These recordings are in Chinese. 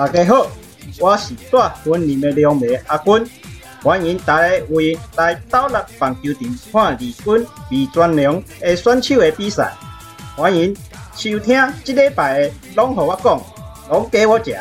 大家好，我是大分林的两妹阿军，欢迎大家为来斗六棒球场看二军比专良的选手的比赛。欢迎收听这礼拜的拢和我讲，拢给我食。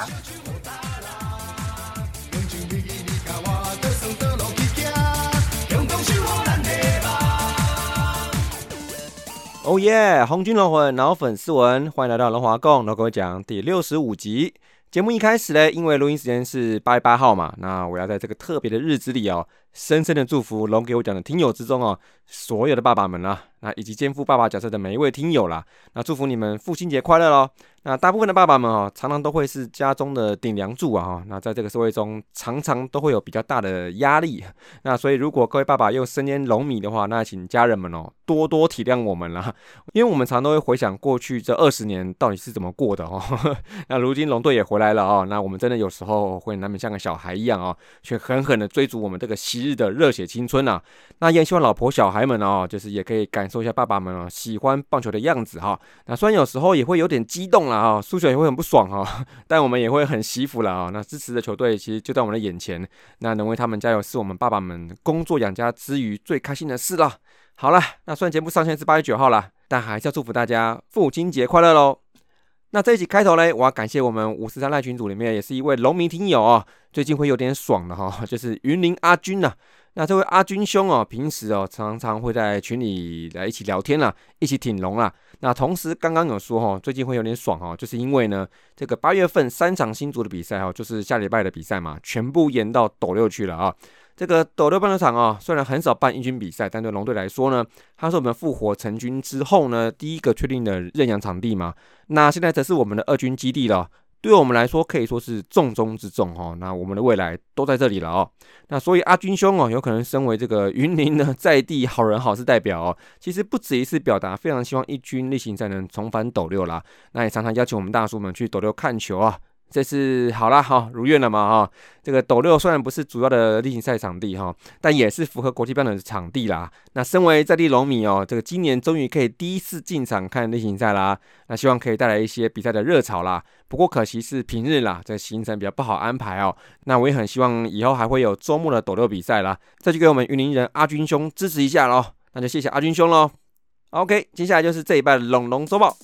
哦耶！红军龙魂老粉丝文，欢迎来到龙华共，老各位讲第六十五集。节目一开始呢，因为录音时间是八月八号嘛，那我要在这个特别的日子里哦，深深的祝福龙给我讲的听友之中哦，所有的爸爸们啦，那以及肩负爸爸角色的每一位听友啦，那祝福你们父亲节快乐喽！那大部分的爸爸们哦，常常都会是家中的顶梁柱啊哈。那在这个社会中，常常都会有比较大的压力。那所以，如果各位爸爸又身兼龙米的话，那请家人们哦多多体谅我们啦，因为我们常都会回想过去这二十年到底是怎么过的哦。那如今龙队也回来了哦，那我们真的有时候会难免像个小孩一样哦，去狠狠的追逐我们这个昔日的热血青春呐。那也希望老婆小孩们哦，就是也可以感受一下爸爸们哦喜欢棒球的样子哈。那虽然有时候也会有点激动了啊，输球也会很不爽哈，但我们也会很惜福了啊。那支持的球队其实就在我们的眼前，那能为他们加油，是我们爸爸们工作养家之余最开心的事了。好了，那虽然节目上线是八月九号了，但还是要祝福大家父亲节快乐喽。那这一集开头呢，我要感谢我们五十三赖群组里面也是一位农民听友哦，最近会有点爽的哈，就是云林阿军呐。那这位阿军兄哦，平时哦常常会在群里来一起聊天啦，一起挺龙啦。那同时刚刚有说哈，最近会有点爽哦，就是因为呢，这个八月份三场新组的比赛哈，就是下礼拜的比赛嘛，全部延到斗六去了啊。这个斗六棒球场啊，虽然很少办一军比赛，但对龙队来说呢，它是我们复活成军之后呢第一个确定的认养场地嘛。那现在则是我们的二军基地了。对我们来说，可以说是重中之重哈。那我们的未来都在这里了哦。那所以阿军兄哦，有可能身为这个云林的在地好人好事代表哦，其实不止一次表达非常希望一军例行赛能重返斗六啦。那也常常邀请我们大叔们去斗六看球啊。这是好了哈，如愿了嘛哈。这个斗六虽然不是主要的例行赛场地哈，但也是符合国际标准的场地啦。那身为在地龙迷哦，这个今年终于可以第一次进场看例行赛啦。那希望可以带来一些比赛的热潮啦。不过可惜是平日啦，这行程比较不好安排哦。那我也很希望以后还会有周末的斗六比赛啦，再去给我们云林人阿军兄支持一下喽。那就谢谢阿军兄喽。OK，接下来就是这一拜龙龙周报。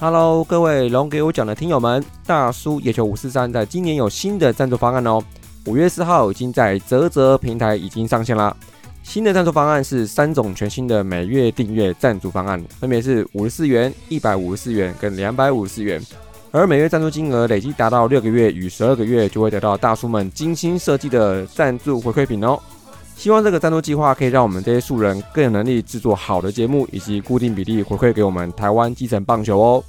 Hello，各位龙给我讲的听友们，大叔野球五四三在今年有新的赞助方案哦。五月四号已经在泽泽平台已经上线啦。新的赞助方案是三种全新的每月订阅赞助方案，分别是五十四元、一百五十四元跟两百五十四元。而每月赞助金额累计达到六个月与十二个月，就会得到大叔们精心设计的赞助回馈品哦。希望这个赞助计划可以让我们这些素人更有能力制作好的节目，以及固定比例回馈给我们台湾基层棒球哦。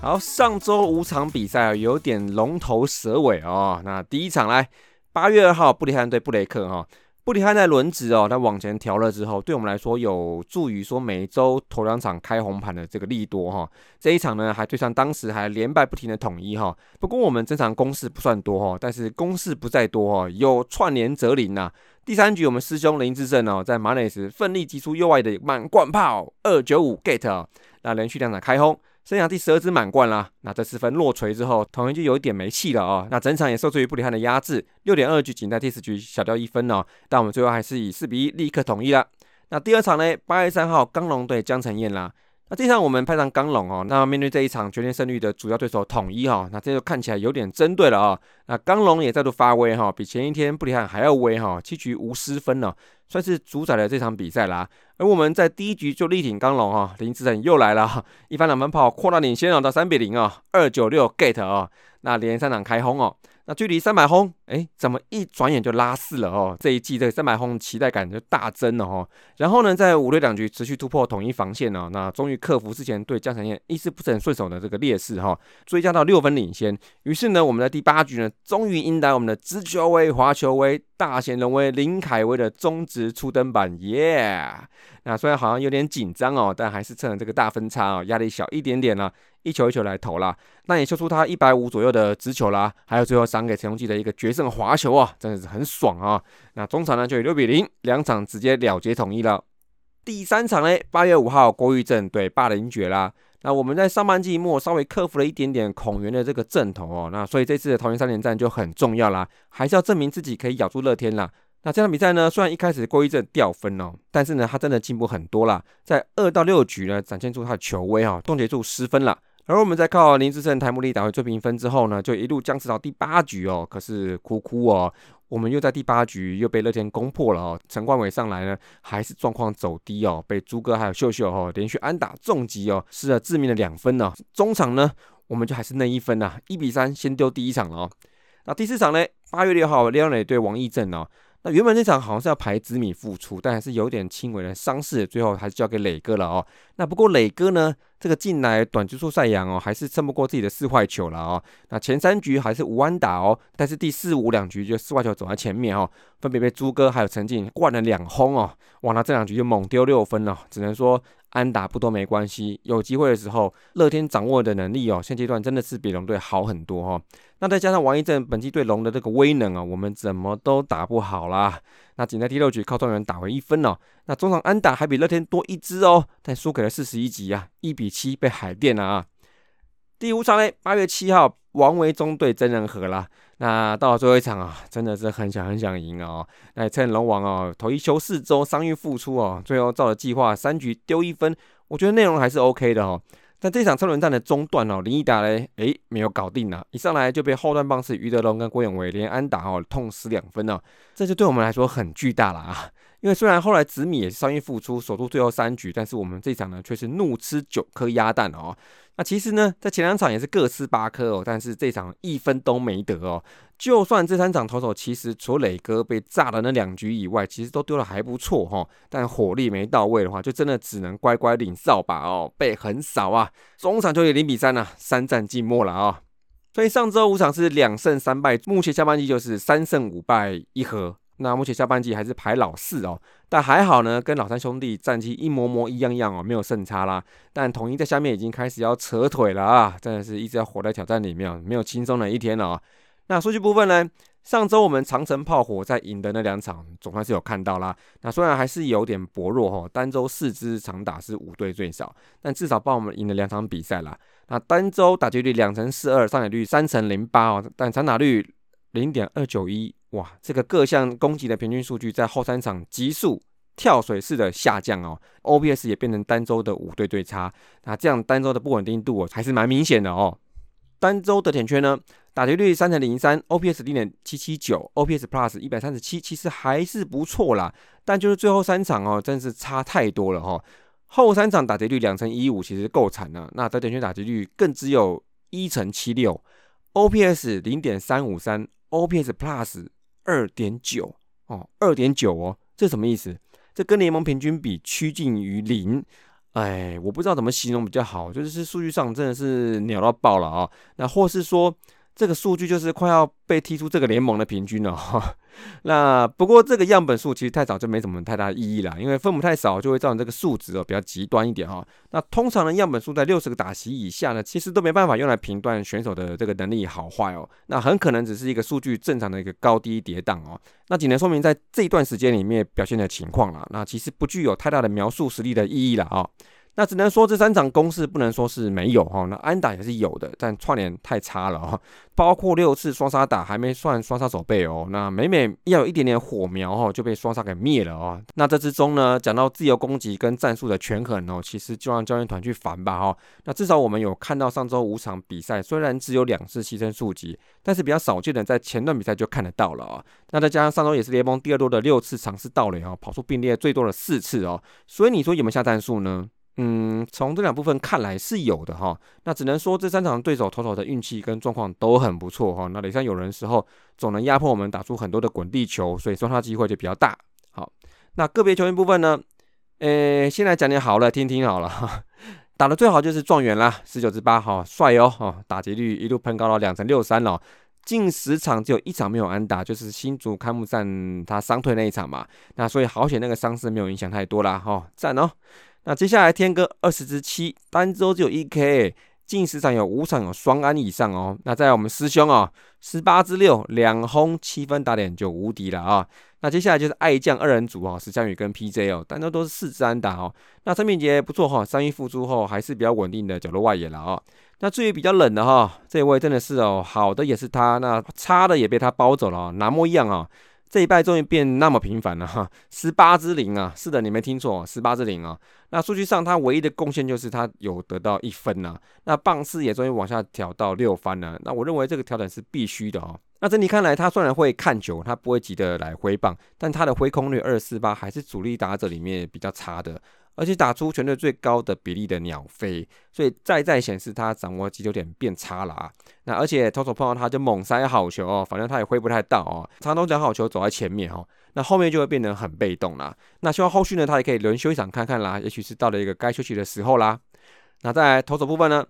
好，上周五场比赛有点龙头蛇尾哦。那第一场来，八月二号布里汉对布雷克哈。布里汉在轮值哦，他往前调了之后，对我们来说有助于说每周头两场开红盘的这个利多哈。这一场呢，还对上当时还连败不停的统一哈。不过我们这场攻势不算多哈，但是攻势不在多哈，有串联则灵呐。第三局我们师兄林志胜哦，在马内时奋力击出右外的满贯炮二九五 get，那连续两场开轰。生涯第十二支满贯啦，那这四分落锤之后，统一就有一点没气了啊。那整场也受制于布里汉的压制，六点二局仅在第四局小掉一分哦。但我们最后还是以四比一立刻统一了。那第二场呢？八月三号，刚龙对江承彦啦。那这场我们派上刚龙哦。那面对这一场决定胜率的主要对手统一哈，那这就看起来有点针对了啊。那刚龙也再度发威哈，比前一天布里汉还要威哈，七局无失分呢。算是主宰了这场比赛啦，而我们在第一局就力挺刚龙哈，林志成又来了，一番两分炮扩大领先啊，到三比零啊，二九六 get 啊，那连三场开轰哦。那距离三百轰，哎，怎么一转眼就拉四了哦？这一季这三百轰期待感就大增了哦。然后呢，在五六两局持续突破统一防线哦，那终于克服之前对江晨燕一直不是很顺手的这个劣势哈，追加到六分领先。于是呢，我们在第八局呢，终于迎来我们的直球威、滑球威、大显龙威、林凯威的中职初登板，耶！那虽然好像有点紧张哦，但还是趁着这个大分差哦，压力小一点点了。一球一球来投啦，那也秀出他一百五左右的直球啦，还有最后赏给陈荣基的一个决胜滑球啊，真的是很爽啊！那中场呢就以六比零，两场直接了结统一了。第三场呢，八月五号，郭玉正对霸凌爵啦。那我们在上半季末稍微克服了一点点孔元的这个阵头哦，那所以这次的桃园三连战就很重要啦，还是要证明自己可以咬住乐天啦。那这场比赛呢，虽然一开始郭玉正掉分哦，但是呢，他真的进步很多啦，在二到六局呢，展现出他的球威哦，冻结住失分了。而我们在靠林志胜、台木利打回追平分之后呢，就一路僵持到第八局哦，可是哭哭哦。我们又在第八局又被乐天攻破了哦，陈冠伟上来呢，还是状况走低哦，被朱哥还有秀秀哦连续安打重击哦，失了致命的两分呢。中场呢，我们就还是那一分呐，一比三先丢第一场了哦。那第四场呢，八月六号，廖磊对王义正哦。那原本那场好像是要排子米复出，但还是有点轻微的伤势，最后还是交给磊哥了哦。那不过磊哥呢，这个进来短局数赛扬哦，还是撑不过自己的四坏球了哦。那前三局还是无安打哦，但是第四五两局就四坏球走在前面哦，分别被朱哥还有陈进灌了两轰哦。哇，那这两局就猛丢六分了，只能说。安打不多没关系，有机会的时候，乐天掌握的能力哦，现阶段真的是比龙队好很多哈。那再加上王一正本季对龙的这个威能啊，我们怎么都打不好啦。那仅在第六局靠状元打回一分哦。那中场安打还比乐天多一支哦，但输给了四十一集啊，一比七被海淀了啊。第五场嘞，八月七号，王维忠对真人和啦。那到了最后一场啊，真的是很想很想赢啊！那趁龙王哦，头一休四周，伤愈复出哦，最后照着计划三局丢一分，我觉得内容还是 OK 的哦。但这场车轮战的中段哦，林毅达嘞，诶，没有搞定啊，一上来就被后段棒次余德龙跟郭永伟连安打哦，痛失两分哦，这就对我们来说很巨大了啊！因为虽然后来紫米也是伤愈复出，守住最后三局，但是我们这场呢却是怒吃九颗鸭蛋哦。那其实呢，在前两场也是各吃八颗哦，但是这场一分都没得哦。就算这三场投手其实除了磊哥被炸的那两局以外，其实都丢的还不错哈，但火力没到位的话，就真的只能乖乖领扫把哦，被横扫啊。中场就以零比三啊，三战寂寞了啊。所以上周五场是两胜三败，目前下半季就是三胜五败一和。那目前下半季还是排老四哦，但还好呢，跟老三兄弟战绩一模模一样样哦，没有胜差啦。但统一在下面已经开始要扯腿了啊，真的是一直要活在挑战里面，没有轻松的一天了。那数据部分呢，上周我们长城炮火在赢的那两场，总算是有看到啦。那虽然还是有点薄弱哈，单周四支长打是五队最少，但至少帮我们赢了两场比赛啦。那单周打击率两成四二，上垒率三成零八哦，但长打率零点二九一。哇，这个各项攻击的平均数据在后三场急速跳水式的下降哦，OPS 也变成单周的五对对差，那这样单周的不稳定度哦还是蛮明显的哦。单周的点圈呢，打击率三成零三，OPS 零点七七九，OPS Plus 一百三十七，其实还是不错啦。但就是最后三场哦，真是差太多了哈。后三场打击率两成一五，其实够惨了。那得点圈打击率更只有一成七六，OPS 零点三五三，OPS Plus。二点九哦，二点九哦，这什么意思？这跟联盟平均比趋近于零，哎，我不知道怎么形容比较好，就是数据上真的是鸟到爆了啊！那或是说。这个数据就是快要被踢出这个联盟的平均了哈。那不过这个样本数其实太早就没什么太大意义了，因为分母太少就会造成这个数值哦比较极端一点哈。那通常的样本数在六十个打席以下呢，其实都没办法用来评断选手的这个能力好坏哦。那很可能只是一个数据正常的一个高低跌宕哦。那仅能说明在这一段时间里面表现的情况了。那其实不具有太大的描述实力的意义了啊。那只能说这三场攻势不能说是没有哈，那安打也是有的，但串联太差了哈，包括六次双杀打还没算双杀手背哦，那每每要有一点点火苗哈就被双杀给灭了哦。那这之中呢，讲到自由攻击跟战术的权衡哦，其实就让教练团去烦吧哈。那至少我们有看到上周五场比赛，虽然只有两次牺牲数级，但是比较少见的在前段比赛就看得到了啊。那再加上上周也是联盟第二多的六次尝试盗垒哦，跑出并列最多的四次哦，所以你说有没有下战术呢？嗯，从这两部分看来是有的哈。那只能说这三场对手投手的运气跟状况都很不错哈。那垒上有人时候，总能压迫我们打出很多的滚地球，所以双杀机会就比较大。好，那个别球员部分呢？诶，先来讲点好了，听听好了哈。打的最好就是状元啦，十九支八哈，帅哦哈，打击率一路喷高到两成六三了。近十场只有一场没有安打，就是新竹开幕战他伤退那一场嘛。那所以好险那个伤势没有影响太多啦哈，赞哦。那接下来天哥二十支七单周只有一 K，近十场有五场有双安以上哦。那在我们师兄哦，十八支六两轰七分打点就无敌了啊。那接下来就是爱将二人组哦，石江宇跟 PJ 哦，单周都是四支安打哦。那陈品杰不错哈，三一复出后还是比较稳定的角落外野了啊。那至于比较冷的哈，这位真的是哦，好的也是他，那差的也被他包走了，哪模一样啊？这一拜终于变那么频繁了哈，十八之零啊，是的，你没听错，十八之零啊。那数据上他唯一的贡献就是他有得到一分呐，那棒次也终于往下调到六番了。那我认为这个调整是必须的哦。那整体看来，他虽然会看球，他不会急着来挥棒，但他的挥空率二四八还是主力打者里面比较差的。而且打出全队最高的比例的鸟飞，所以再再显示他掌握击球点变差了啊。那而且投手碰到他就猛塞好球哦，反正他也挥不太到哦。长投讲好球走在前面哦，那后面就会变得很被动啦。那希望后续呢，他也可以轮休一场看看啦，也许是到了一个该休息的时候啦。那在投手部分呢？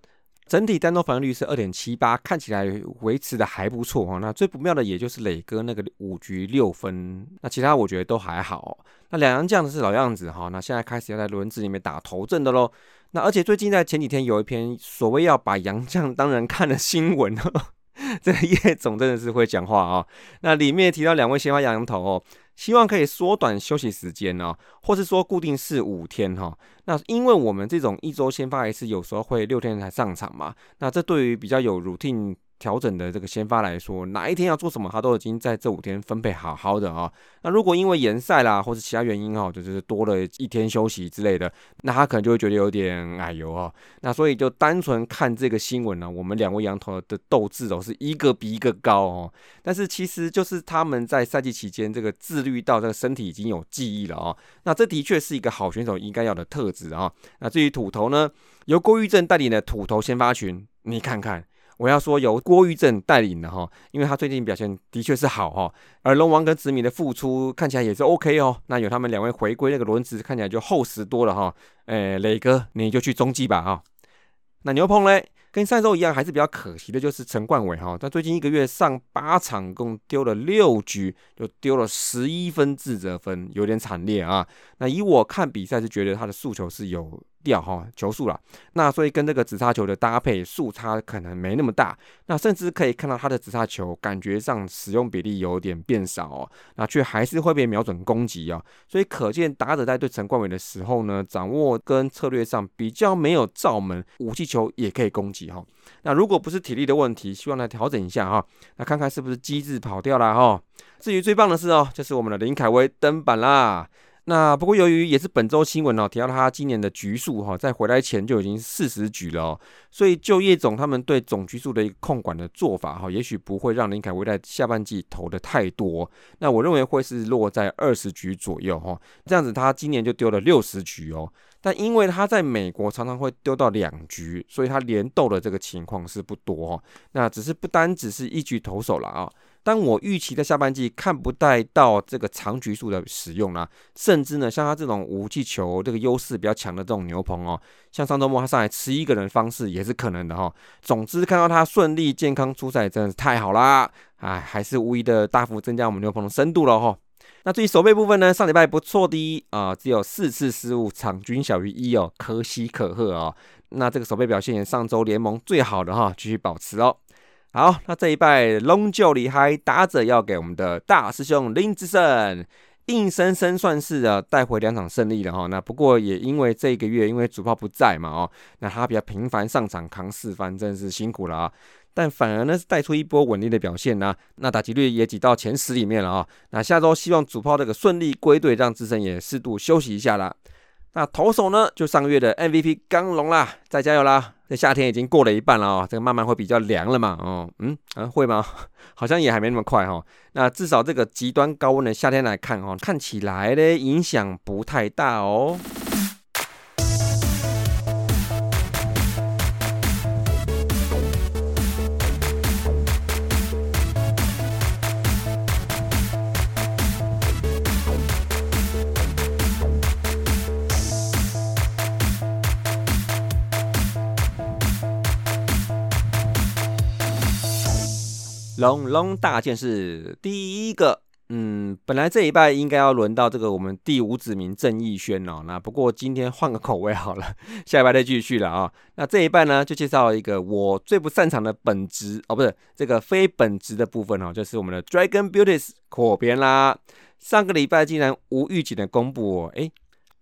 整体单周防御率是二点七八，看起来维持的还不错哈。那最不妙的也就是磊哥那个五局六分，那其他我觉得都还好。那两洋将的是老样子哈，那现在开始要在轮子里面打头阵的喽。那而且最近在前几天有一篇所谓要把洋将当人看的新闻，这个叶总真的是会讲话啊。那里面提到两位鲜花洋头哦。希望可以缩短休息时间哦，或是说固定是五天哈。那因为我们这种一周先发一次，有时候会六天才上场嘛。那这对于比较有 routine。调整的这个先发来说，哪一天要做什么，他都已经在这五天分配好好的啊。那如果因为延赛啦，或者其他原因哈，就是多了一天休息之类的，那他可能就会觉得有点矮油哦。那所以就单纯看这个新闻呢，我们两位羊头的斗志哦是一个比一个高哦。但是其实就是他们在赛季期间这个自律到这个身体已经有记忆了哦。那这的确是一个好选手应该要的特质啊。那至于土头呢，由郭玉正带领的土头先发群，你看看。我要说由郭玉正带领的哈，因为他最近表现的确是好哈，而龙王跟子米的付出看起来也是 OK 哦。那有他们两位回归，那个轮子看起来就厚实多了哈。诶，磊哥你就去中继吧哈。那牛棚嘞，跟上周一样，还是比较可惜的，就是陈冠伟哈，他最近一个月上八场，共丢了六局，就丢了十一分自责分，有点惨烈啊。那以我看比赛是觉得他的诉求是有。掉哈球速了，那所以跟这个紫叉球的搭配速差可能没那么大，那甚至可以看到他的紫叉球感觉上使用比例有点变少哦，那却还是会被瞄准攻击啊，所以可见打者在对陈冠伟的时候呢，掌握跟策略上比较没有罩门，武器球也可以攻击哈，那如果不是体力的问题，希望来调整一下哈，那看看是不是机制跑掉了哈。至于最棒的是哦，就是我们的林凯威登板啦。那不过由于也是本周新闻哦，提到他今年的局数哈，在回来前就已经四十局了哦，所以就叶总他们对总局数的一个控管的做法哈，也许不会让林凯威在下半季投的太多。那我认为会是落在二十局左右哈，这样子他今年就丢了六十局哦。但因为他在美国常常会丢到两局，所以他连斗的这个情况是不多哦。那只是不单只是一局投手了啊。但我预期在下半季看不带到这个长局数的使用啦，甚至呢，像他这种武器球这个优势比较强的这种牛棚哦，像上周末他上来吃一个人方式也是可能的哈。总之看到他顺利健康出赛，真的是太好啦！哎，还是无疑的大幅增加我们牛棚的深度了哈。那至于守备部分呢，上礼拜不错的啊，只有四次失误，场均小于一哦，可喜可贺啊。那这个守备表现也上周联盟最好的哈，继续保持哦。好，那这一拜龙就厉害，打者要给我们的大师兄林志胜，硬生生算是啊带回两场胜利了哈。那不过也因为这个月因为主炮不在嘛哦，那他比较频繁上场扛四番，真的是辛苦了啊。但反而呢是带出一波稳定的表现呢，那打击率也挤到前十里面了啊。那下周希望主炮这个顺利归队，让志胜也适度休息一下啦。那投手呢，就上个月的 MVP 刚龙啦，再加油啦！这夏天已经过了一半了哦，这个慢慢会比较凉了嘛，哦，嗯，啊，会吗？好像也还没那么快哈。那至少这个极端高温的夏天来看哦，看起来呢影响不太大哦。龙龙大件事，第一个，嗯，本来这一拜应该要轮到这个我们第五子民郑义轩哦，那不过今天换个口味好了，下一拜再继续了啊。那这一拜呢，就介绍一个我最不擅长的本职哦，不是这个非本职的部分哦，就是我们的 Dragon Beauties 扩编啦。上个礼拜竟然无预警的公布哦，诶，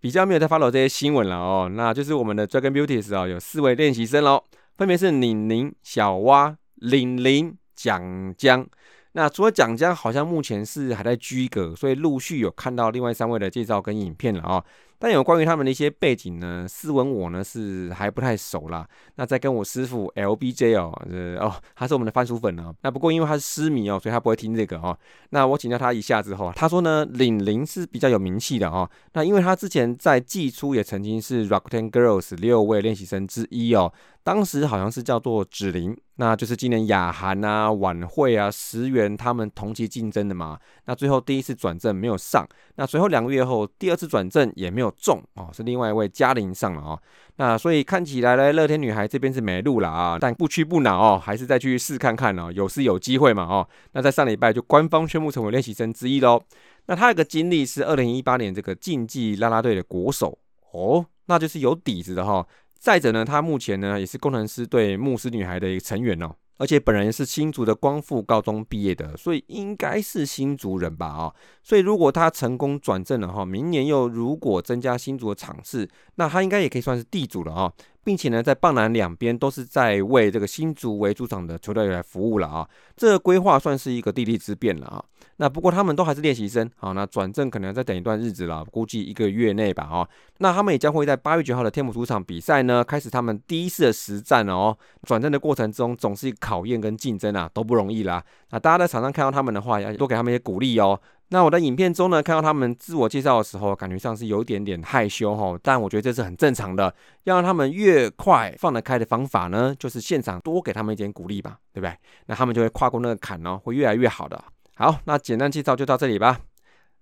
比较没有在 follow 这些新闻了哦，那就是我们的 Dragon Beauties 哦，有四位练习生喽，分别是宁宁、小蛙、玲玲、蒋江。那除了蒋江，好像目前是还在居格，所以陆续有看到另外三位的介绍跟影片了啊。但有关于他们的一些背景呢，斯文我呢是还不太熟啦。那再跟我师傅 LBJ 哦，呃哦，他是我们的番薯粉哦。那不过因为他是诗迷哦，所以他不会听这个哦。那我请教他一下之后，他说呢，领玲是比较有名气的哦。那因为他之前在季初也曾经是 Rockten Girls 六位练习生之一哦。当时好像是叫做芷玲，那就是今年雅涵啊、晚会啊、石原他们同期竞争的嘛。那最后第一次转正没有上，那随后两个月后第二次转正也没有中哦，是另外一位嘉玲上了哦。那所以看起来呢，乐天女孩这边是没路了啊，但不屈不挠哦，还是再去试看看哦，有是有机会嘛哦。那在上礼拜就官方宣布成为练习生之一喽。那他有个经历是二零一八年这个竞技啦啦队的国手哦，那就是有底子的哈。再者呢，他目前呢也是工程师队牧师女孩的一个成员哦，而且本人是新竹的光复高中毕业的，所以应该是新竹人吧啊。所以如果他成功转正了哈，明年又如果增加新竹的场次，那他应该也可以算是地主了啊。并且呢，在棒南两边都是在为这个新竹为主场的球队来服务了啊。这个规划算是一个地利之变了啊。那不过他们都还是练习生，好，那转正可能要再等一段日子了，估计一个月内吧，哦。那他们也将会在八月九号的天母主场比赛呢，开始他们第一次的实战哦。转正的过程中，总是考验跟竞争啊，都不容易啦。那大家在场上看到他们的话，要多给他们一些鼓励哦。那我在影片中呢，看到他们自我介绍的时候，感觉上是有点点害羞哈，但我觉得这是很正常的。要让他们越快放得开的方法呢，就是现场多给他们一点鼓励吧，对不对？那他们就会跨过那个坎哦，会越来越好的。好，那简单介绍就到这里吧。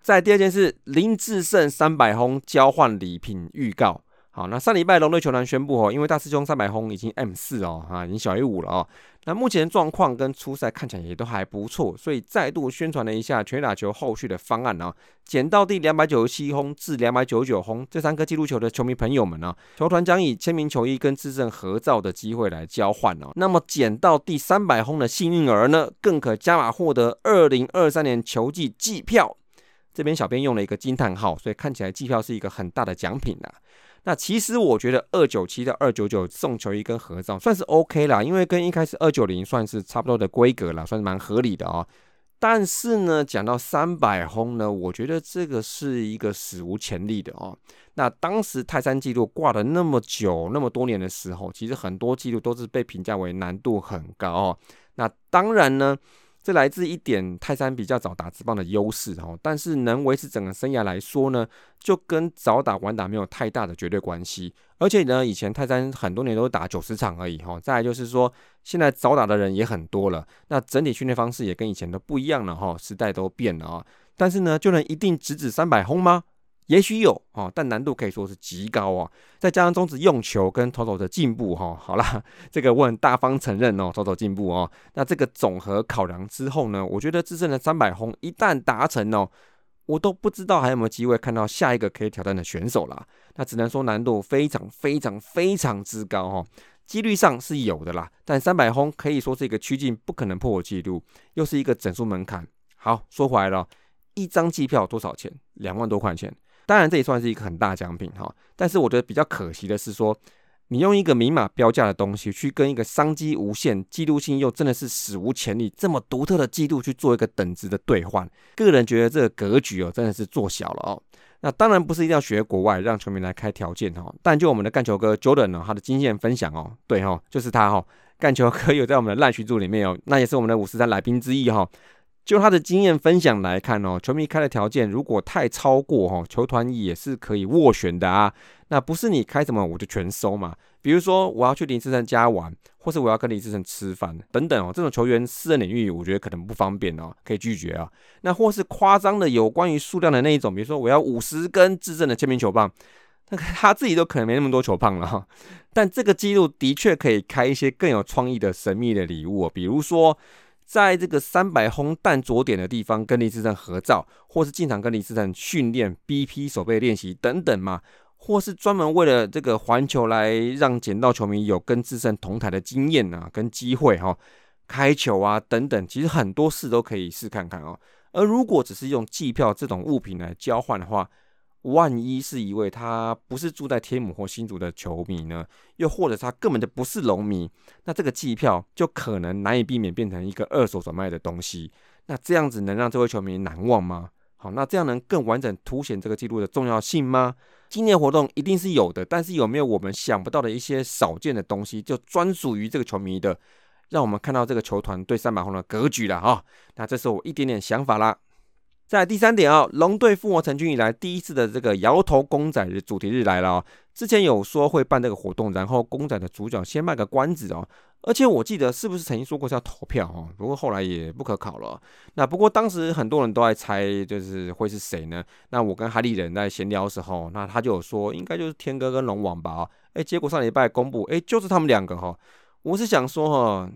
在第二件事，林志胜三百轰交换礼品预告。好，那上礼拜龙队球团宣布哦，因为大师兄三百轰已经 M 四哦，啊，已经小于五了哦。那目前状况跟初赛看起来也都还不错，所以再度宣传了一下全打球后续的方案呢。捡到第两百九十七轰至两百九十九轰这三颗记录球的球迷朋友们呢，球团将以签名球衣跟自证合照的机会来交换哦。那么捡到第三百轰的幸运儿呢，更可加码获得二零二三年球季季票。这边小编用了一个惊叹号，所以看起来季票是一个很大的奖品呐。那其实我觉得二九七到二九九送球衣跟合照算是 OK 啦，因为跟一开始二九零算是差不多的规格了，算是蛮合理的哦。但是呢，讲到三百轰呢，我觉得这个是一个史无前例的哦。那当时泰山纪录挂了那么久、那么多年的时候，其实很多纪录都是被评价为难度很高。那当然呢。这来自一点泰山比较早打直棒的优势哦，但是能维持整个生涯来说呢，就跟早打晚打没有太大的绝对关系。而且呢，以前泰山很多年都打九十场而已哈。再来就是说，现在早打的人也很多了，那整体训练方式也跟以前都不一样了哈，时代都变了啊。但是呢，就能一定直指三百轰吗？也许有哦，但难度可以说是极高哦。再加上中指用球跟投手的进步哈，好啦，这个我很大方承认哦，投手进步哦。那这个总和考量之后呢，我觉得自胜的三百轰一旦达成哦，我都不知道还有没有机会看到下一个可以挑战的选手啦。那只能说难度非常非常非常之高哦，几率上是有的啦，但三百轰可以说是一个趋近不可能破纪录，又是一个整数门槛。好，说回来了，一张机票多少钱？两万多块钱。当然，这也算是一个很大奖品哈。但是我觉得比较可惜的是说，你用一个明码标价的东西去跟一个商机无限、记录性又真的是史无前例这么独特的记录去做一个等值的兑换，个人觉得这个格局哦真的是做小了哦。那当然不是一定要学国外让球迷来开条件哈。但就我们的干球哥 Jordan 哦，他的经验分享哦，对哈，就是他哈，干球哥有在我们的烂群组里面哦，那也是我们的五十三来宾之一哈。就他的经验分享来看哦，球迷开的条件如果太超过哈，球团也是可以斡旋的啊。那不是你开什么我就全收嘛。比如说我要去林志胜家玩，或是我要跟林志胜吃饭等等哦，这种球员私人领域我觉得可能不方便哦，可以拒绝啊。那或是夸张的有关于数量的那一种，比如说我要五十根志胜的签名球棒，那他自己都可能没那么多球棒了哈。但这个记录的确可以开一些更有创意的神秘的礼物，比如说。在这个三百轰弹着点的地方跟李志成合照，或是进场跟李志成训练 BP 手背练习等等嘛，或是专门为了这个环球来让捡到球迷有跟志胜同台的经验啊，跟机会哈，开球啊等等，其实很多事都可以试看看哦。而如果只是用计票这种物品来交换的话，万一是一位他不是住在天母或新竹的球迷呢？又或者他根本就不是龙迷，那这个季票就可能难以避免变成一个二手转卖的东西。那这样子能让这位球迷难忘吗？好，那这样能更完整凸显这个记录的重要性吗？今年活动一定是有的，但是有没有我们想不到的一些少见的东西，就专属于这个球迷的，让我们看到这个球团对三百红的格局了哈？那这是我一点点想法啦。在第三点哦，龙队复活成军以来第一次的这个摇头公仔的主题日来了哦。之前有说会办这个活动，然后公仔的主角先卖个关子哦。而且我记得是不是曾经说过是要投票哦？不过后来也不可考了。那不过当时很多人都在猜，就是会是谁呢？那我跟哈利人在闲聊的时候，那他就有说应该就是天哥跟龙王吧？哎，结果上礼拜公布，哎，就是他们两个哈。我是想说哈，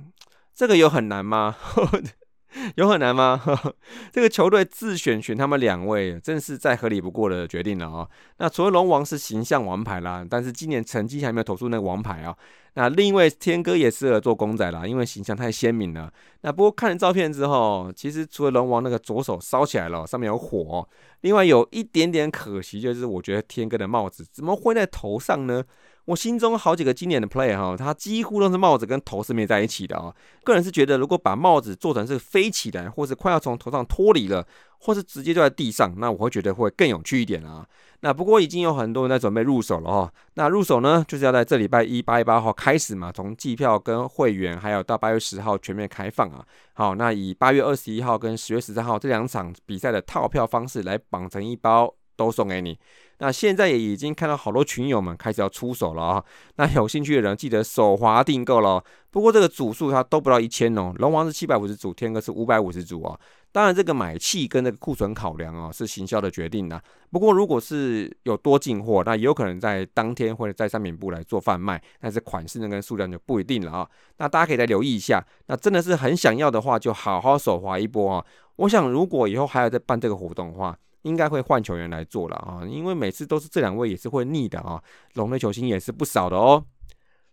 这个有很难吗？有很难吗？这个球队自选选他们两位，真是再合理不过的决定了啊！那除了龙王是形象王牌啦，但是今年成绩还没有投出那个王牌啊。那另一位天哥也适合做公仔啦，因为形象太鲜明了。那不过看了照片之后，其实除了龙王那个左手烧起来了，上面有火，另外有一点点可惜，就是我觉得天哥的帽子怎么会在头上呢？我心中好几个经典的 play 哈，它几乎都是帽子跟头是没在一起的啊。个人是觉得，如果把帽子做成是飞起来，或是快要从头上脱离了，或是直接就在地上，那我会觉得会更有趣一点啊。那不过已经有很多人在准备入手了哈。那入手呢，就是要在这礼拜一八月八号开始嘛，从季票跟会员，还有到八月十号全面开放啊。好，那以八月二十一号跟十月十三号这两场比赛的套票方式来绑成一包，都送给你。那现在也已经看到好多群友们开始要出手了啊！那有兴趣的人记得手滑订购了。不过这个组数它都不到一千哦，龙王是七百五十组，天哥是五百五十组哦。当然这个买气跟那个库存考量哦是行销的决定呐。不过如果是有多进货，那也有可能在当天或者在商品部来做贩卖，但是款式呢跟数量就不一定了啊。那大家可以再留意一下。那真的是很想要的话，就好好手滑一波啊！我想如果以后还要再办这个活动的话，应该会换球员来做了啊，因为每次都是这两位也是会腻的啊。龙的球星也是不少的哦。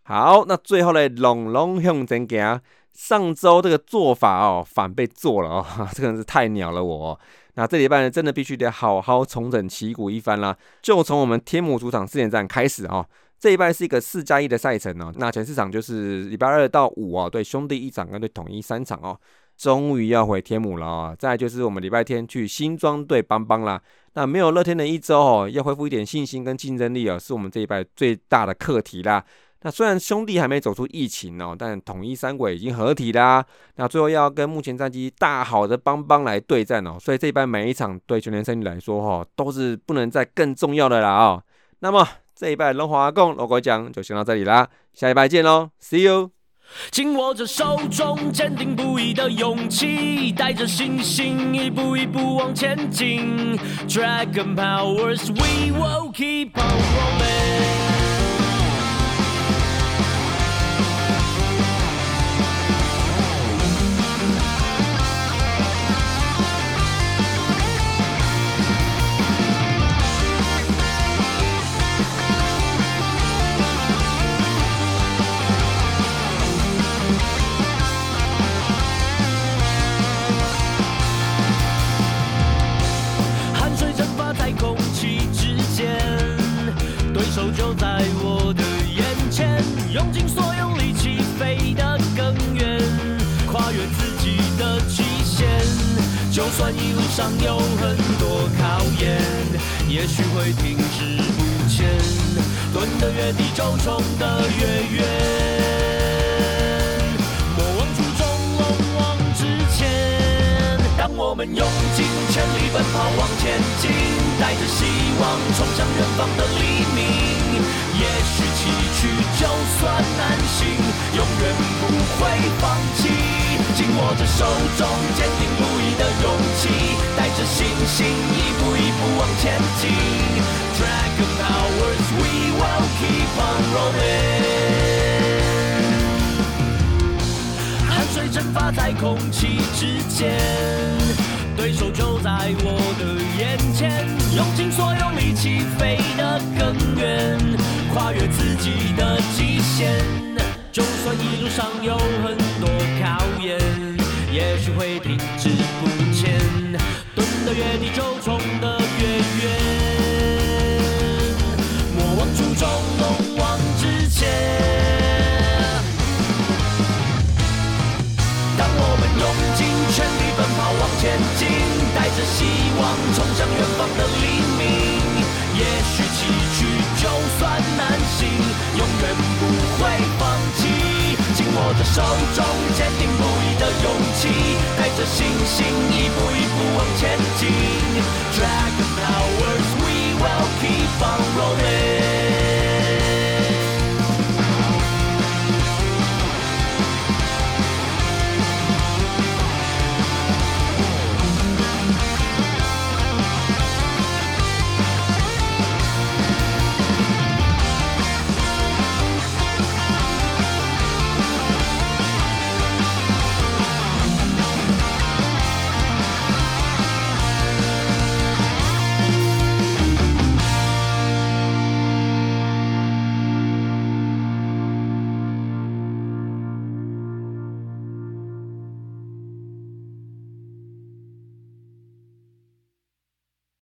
好，那最后呢，龙龙向前行。上周这个做法哦，反被做了哦，这个人是太鸟了我。那这礼拜呢，真的必须得好好重整旗鼓一番啦。就从我们天母主场四点战开始哦，这一拜是一个四加一的赛程哦。那前四场就是礼拜二到五哦，对兄弟一场跟对统一三场哦。终于要回天母了啊！再就是我们礼拜天去新庄队帮帮啦。那没有乐天的一周哦，要恢复一点信心跟竞争力哦，是我们这一拜最大的课题啦。那虽然兄弟还没走出疫情哦，但统一三鬼已经合体啦。那最后要跟目前战绩大好的邦邦来对战哦，所以这一班每一场对全联胜利来说哈，都是不能再更重要的啦啊。那么这一拜龙华共罗国奖就先到这里啦，下一拜见喽，See you。紧握着手中坚定不移的勇气，带着信心一步一步往前进。Dragon powers, we will keep on rolling. 就在我的眼前，用尽所有力气飞得更远，跨越自己的极限。就算一路上有很多考验，也许会停滞不前，蹲得越低，就冲得越远。我们用尽全力奔跑往前进，带着希望冲向远方的黎明。也许崎岖就算难行，永远不会放弃，紧握着手中坚定不移的勇气，带着信心一步一步往前进。Dragon powers we will keep on rolling。空气之间，对手就在我的眼前，用尽所有力气飞得更远，跨越自己的极限。就算一路上有很多考验，也许会停滞不前，蹲得越低就冲得前进，带着希望冲向远方的黎明。也许崎岖，就算难行，永远不会放弃。紧握的手中，坚定不移的勇气，带着信心一步一步往前进。Dragon powers we will keep on rolling。